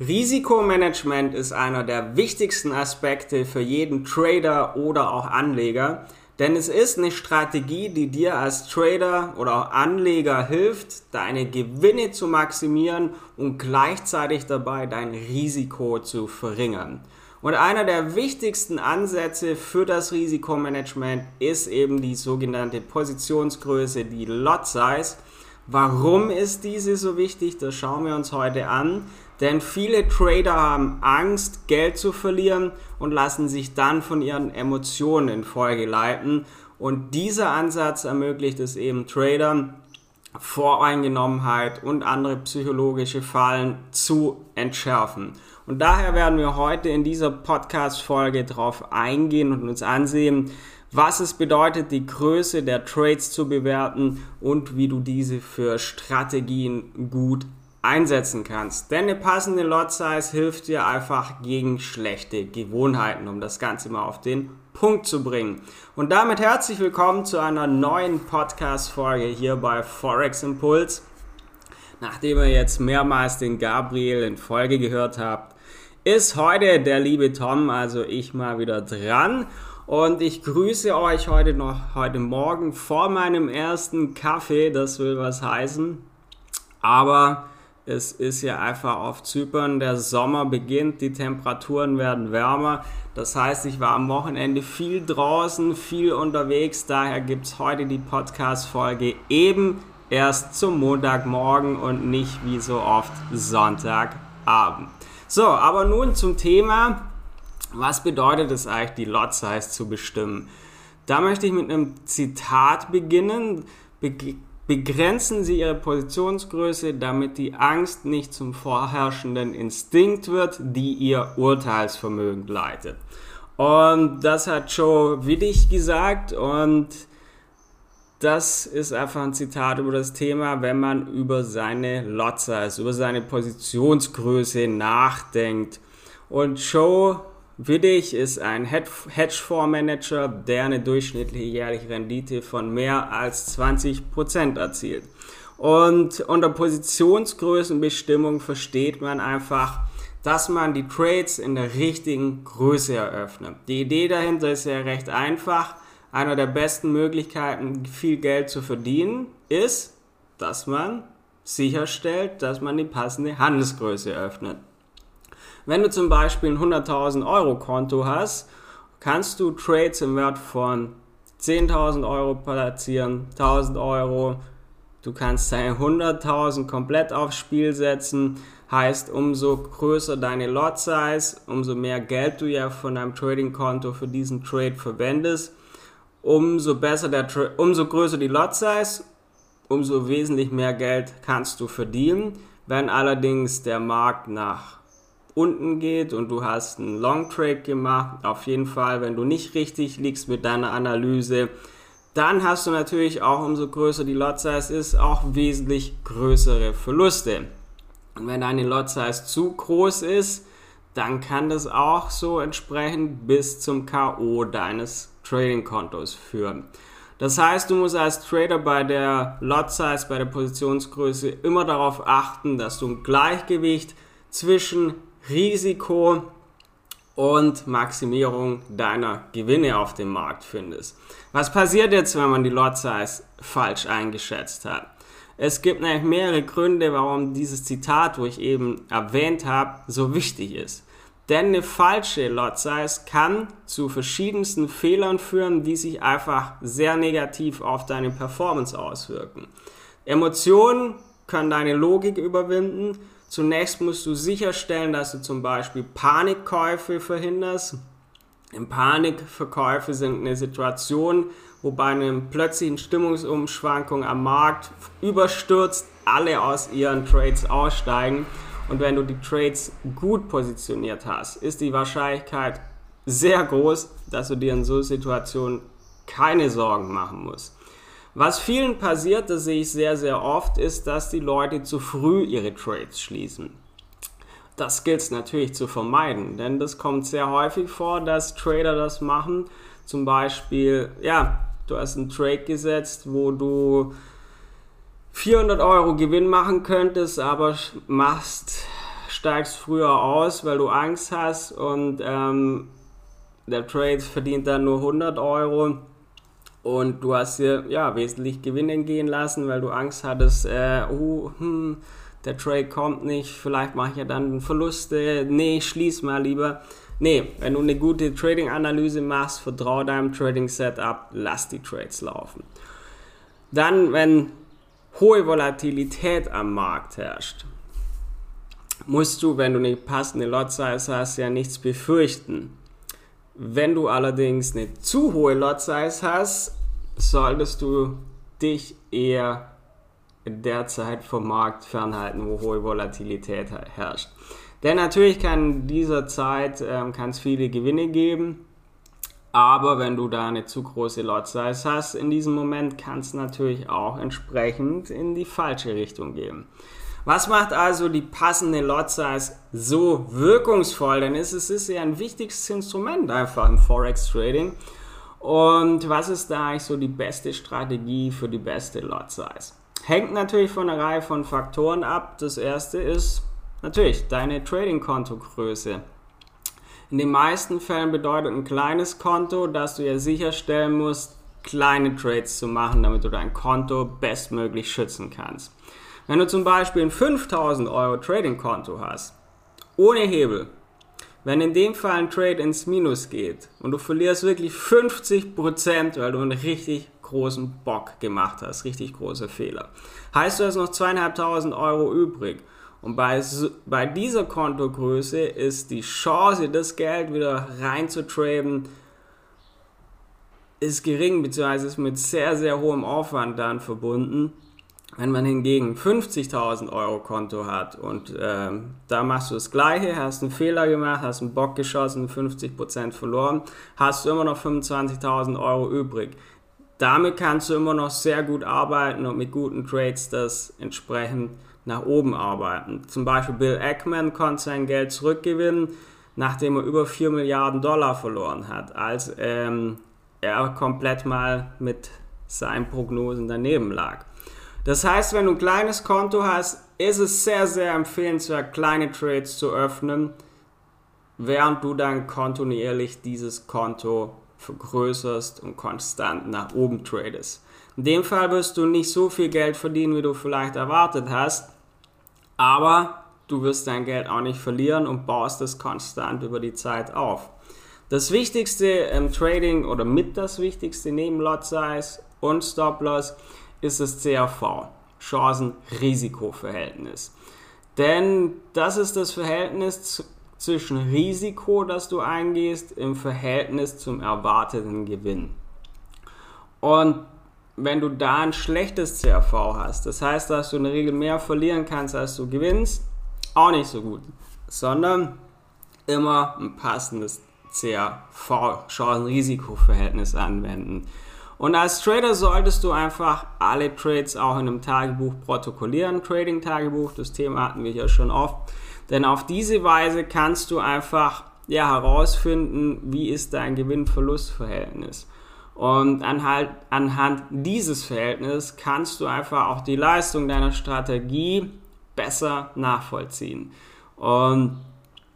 Risikomanagement ist einer der wichtigsten Aspekte für jeden Trader oder auch Anleger, denn es ist eine Strategie, die dir als Trader oder auch Anleger hilft, deine Gewinne zu maximieren und gleichzeitig dabei dein Risiko zu verringern. Und einer der wichtigsten Ansätze für das Risikomanagement ist eben die sogenannte Positionsgröße, die Lot Size. Warum ist diese so wichtig? Das schauen wir uns heute an. Denn viele Trader haben Angst, Geld zu verlieren und lassen sich dann von ihren Emotionen in Folge leiten. Und dieser Ansatz ermöglicht es eben Tradern, Voreingenommenheit und andere psychologische Fallen zu entschärfen. Und daher werden wir heute in dieser Podcast-Folge darauf eingehen und uns ansehen, was es bedeutet, die Größe der Trades zu bewerten und wie du diese für Strategien gut einsetzen kannst. Denn eine passende Lot Size hilft dir einfach gegen schlechte Gewohnheiten, um das Ganze mal auf den Punkt zu bringen. Und damit herzlich willkommen zu einer neuen Podcast-Folge hier bei Forex Impuls. Nachdem ihr jetzt mehrmals den Gabriel in Folge gehört habt, ist heute der liebe Tom, also ich mal wieder dran. Und ich grüße euch heute noch, heute Morgen vor meinem ersten Kaffee. Das will was heißen. Aber es ist ja einfach auf Zypern, der Sommer beginnt, die Temperaturen werden wärmer. Das heißt, ich war am Wochenende viel draußen, viel unterwegs. Daher gibt es heute die Podcast-Folge eben erst zum Montagmorgen und nicht wie so oft Sonntagabend. So, aber nun zum Thema. Was bedeutet es eigentlich, die Lot Size zu bestimmen? Da möchte ich mit einem Zitat beginnen. Be Begrenzen Sie Ihre Positionsgröße, damit die Angst nicht zum vorherrschenden Instinkt wird, die Ihr Urteilsvermögen leitet. Und das hat Joe Widdig gesagt und das ist einfach ein Zitat über das Thema, wenn man über seine Lot Size, über seine Positionsgröße nachdenkt. Und Joe Widdig ist ein Hedgefondsmanager, der eine durchschnittliche jährliche Rendite von mehr als 20% erzielt. Und unter Positionsgrößenbestimmung versteht man einfach, dass man die Trades in der richtigen Größe eröffnet. Die Idee dahinter ist ja recht einfach. Einer der besten Möglichkeiten, viel Geld zu verdienen, ist, dass man sicherstellt, dass man die passende Handelsgröße öffnet. Wenn du zum Beispiel ein 100.000 Euro Konto hast, kannst du Trades im Wert von 10.000 Euro platzieren, 1.000 Euro. Du kannst deine 100.000 komplett aufs Spiel setzen. Heißt, umso größer deine Lot Size, umso mehr Geld du ja von deinem Trading Konto für diesen Trade verwendest, umso besser der, umso größer die Lot Size, umso wesentlich mehr Geld kannst du verdienen. Wenn allerdings der Markt nach unten geht und du hast einen Long Trade gemacht, auf jeden Fall, wenn du nicht richtig liegst mit deiner Analyse, dann hast du natürlich auch, umso größer die Lot Size ist, auch wesentlich größere Verluste. Und wenn deine Lot Size zu groß ist, dann kann das auch so entsprechend bis zum K.O. deines Trading-Kontos führen. Das heißt, du musst als Trader bei der Lot Size, bei der Positionsgröße immer darauf achten, dass du ein Gleichgewicht zwischen Risiko und Maximierung deiner Gewinne auf dem Markt findest. Was passiert jetzt, wenn man die Lot Size falsch eingeschätzt hat? Es gibt nämlich mehrere Gründe, warum dieses Zitat, wo ich eben erwähnt habe, so wichtig ist. Denn eine falsche Lot Size kann zu verschiedensten Fehlern führen, die sich einfach sehr negativ auf deine Performance auswirken. Emotionen können deine Logik überwinden Zunächst musst du sicherstellen, dass du zum Beispiel Panikkäufe verhinderst. Panikverkäufe sind eine Situation, wo bei einer plötzlichen Stimmungsumschwankung am Markt überstürzt alle aus ihren Trades aussteigen. Und wenn du die Trades gut positioniert hast, ist die Wahrscheinlichkeit sehr groß, dass du dir in so Situationen keine Sorgen machen musst. Was vielen passiert, das sehe ich sehr, sehr oft, ist, dass die Leute zu früh ihre Trades schließen. Das gilt es natürlich zu vermeiden, denn das kommt sehr häufig vor, dass Trader das machen. Zum Beispiel, ja, du hast einen Trade gesetzt, wo du 400 Euro Gewinn machen könntest, aber machst steigst früher aus, weil du Angst hast und ähm, der Trade verdient dann nur 100 Euro und du hast dir ja wesentlich Gewinn gehen lassen, weil du Angst hattest, äh, oh, hm, der Trade kommt nicht, vielleicht mache ich ja dann Verluste, nee, schließ mal lieber. Nee, wenn du eine gute Trading-Analyse machst, vertraue deinem Trading-Setup, lass die Trades laufen. Dann, wenn hohe Volatilität am Markt herrscht, musst du, wenn du eine passende Lot Size hast, ja nichts befürchten. Wenn du allerdings eine zu hohe Lot Size hast, solltest du dich eher derzeit vom Markt fernhalten, wo hohe Volatilität herrscht. Denn natürlich kann in dieser Zeit ähm, es viele Gewinne geben, aber wenn du da eine zu große Lot Size hast in diesem Moment, kann es natürlich auch entsprechend in die falsche Richtung gehen. Was macht also die passende Lot Size so wirkungsvoll? Denn es ist ja ein wichtiges Instrument einfach im Forex Trading. Und was ist da eigentlich so die beste Strategie für die beste Lot Size? Hängt natürlich von einer Reihe von Faktoren ab. Das erste ist natürlich deine Trading-Konto-Größe. In den meisten Fällen bedeutet ein kleines Konto, dass du ja sicherstellen musst, kleine Trades zu machen, damit du dein Konto bestmöglich schützen kannst. Wenn du zum Beispiel ein 5000 Euro Trading-Konto hast, ohne Hebel, wenn in dem Fall ein Trade ins Minus geht und du verlierst wirklich 50%, weil du einen richtig großen Bock gemacht hast, richtig große Fehler. Heißt du hast noch zweieinhalbtausend Euro übrig. Und bei, bei dieser Kontogröße ist die Chance, das Geld wieder reinzutraden, ist gering, beziehungsweise ist mit sehr, sehr hohem Aufwand dann verbunden. Wenn man hingegen 50.000 Euro Konto hat und äh, da machst du das Gleiche, hast einen Fehler gemacht, hast einen Bock geschossen, 50% verloren, hast du immer noch 25.000 Euro übrig damit kannst du immer noch sehr gut arbeiten und mit guten Trades das entsprechend nach oben arbeiten. Zum Beispiel Bill Ackman konnte sein Geld zurückgewinnen, nachdem er über 4 Milliarden Dollar verloren hat, als ähm, er komplett mal mit seinen Prognosen daneben lag. Das heißt, wenn du ein kleines Konto hast, ist es sehr, sehr empfehlenswert, kleine Trades zu öffnen, während du dann kontinuierlich dieses Konto vergrößerst und konstant nach oben tradest. In dem Fall wirst du nicht so viel Geld verdienen, wie du vielleicht erwartet hast, aber du wirst dein Geld auch nicht verlieren und baust es konstant über die Zeit auf. Das Wichtigste im Trading oder mit das Wichtigste neben Lot Size und Stop Loss ist das CRV, Chancen-Risiko-Verhältnis. Denn das ist das Verhältnis zwischen Risiko, das du eingehst, im Verhältnis zum erwarteten Gewinn. Und wenn du da ein schlechtes CRV hast, das heißt, dass du in der Regel mehr verlieren kannst, als du gewinnst, auch nicht so gut, sondern immer ein passendes CRV, Chancen-Risiko-Verhältnis anwenden. Und als Trader solltest du einfach alle Trades auch in einem Tagebuch protokollieren, Trading-Tagebuch, das Thema hatten wir ja schon oft. Denn auf diese Weise kannst du einfach ja, herausfinden, wie ist dein Gewinn-Verlust-Verhältnis. Und anhand, anhand dieses Verhältnisses kannst du einfach auch die Leistung deiner Strategie besser nachvollziehen. Und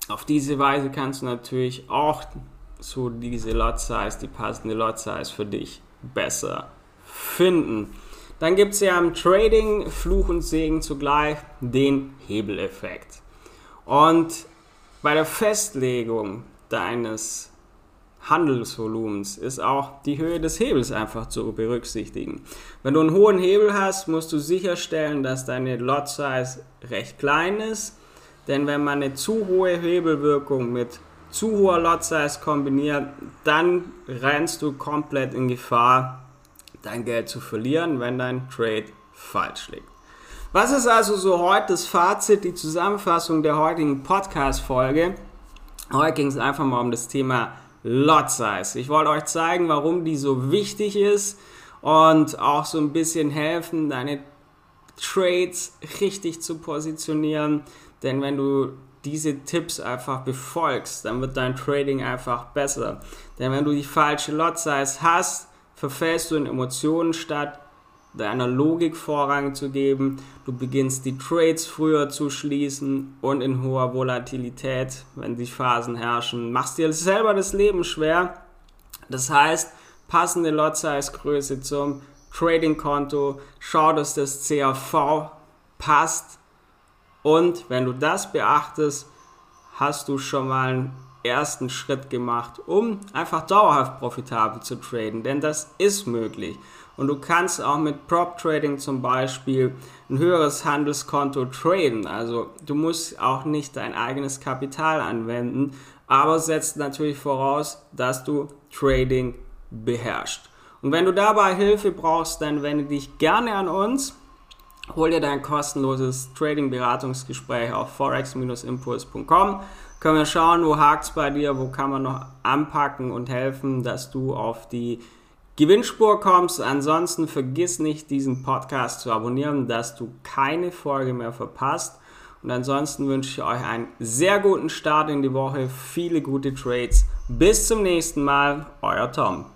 auf diese Weise kannst du natürlich auch so diese Lot Size, die passende Lot Size für dich besser finden. Dann gibt es ja im Trading Fluch und Segen zugleich den Hebeleffekt. Und bei der Festlegung deines Handelsvolumens ist auch die Höhe des Hebels einfach zu berücksichtigen. Wenn du einen hohen Hebel hast, musst du sicherstellen, dass deine Lot Size recht klein ist, denn wenn man eine zu hohe Hebelwirkung mit zu hoher Lot Size kombiniert, dann rennst du komplett in Gefahr, dein Geld zu verlieren, wenn dein Trade falsch liegt. Was ist also so heute das Fazit, die Zusammenfassung der heutigen Podcast-Folge? Heute ging es einfach mal um das Thema Lot Size. Ich wollte euch zeigen, warum die so wichtig ist und auch so ein bisschen helfen, deine Trades richtig zu positionieren. Denn wenn du diese Tipps einfach befolgst, dann wird dein Trading einfach besser. Denn wenn du die falsche Lot Size hast, verfällst du in Emotionen statt deiner Logik Vorrang zu geben. Du beginnst die Trades früher zu schließen und in hoher Volatilität, wenn die Phasen herrschen, machst dir selber das Leben schwer. Das heißt, passende Lot Size Größe zum Trading Konto, schau, dass das CAV passt und wenn du das beachtest, hast du schon mal einen ersten Schritt gemacht, um einfach dauerhaft profitabel zu traden, denn das ist möglich. Und du kannst auch mit Prop Trading zum Beispiel ein höheres Handelskonto traden. Also du musst auch nicht dein eigenes Kapital anwenden, aber setzt natürlich voraus, dass du Trading beherrschst. Und wenn du dabei Hilfe brauchst, dann wende dich gerne an uns. Hol dir dein kostenloses Trading-Beratungsgespräch auf forex-impuls.com. Können wir schauen, wo hakt es bei dir, wo kann man noch anpacken und helfen, dass du auf die Gewinnspur kommst. Ansonsten vergiss nicht, diesen Podcast zu abonnieren, dass du keine Folge mehr verpasst. Und ansonsten wünsche ich euch einen sehr guten Start in die Woche, viele gute Trades. Bis zum nächsten Mal, euer Tom.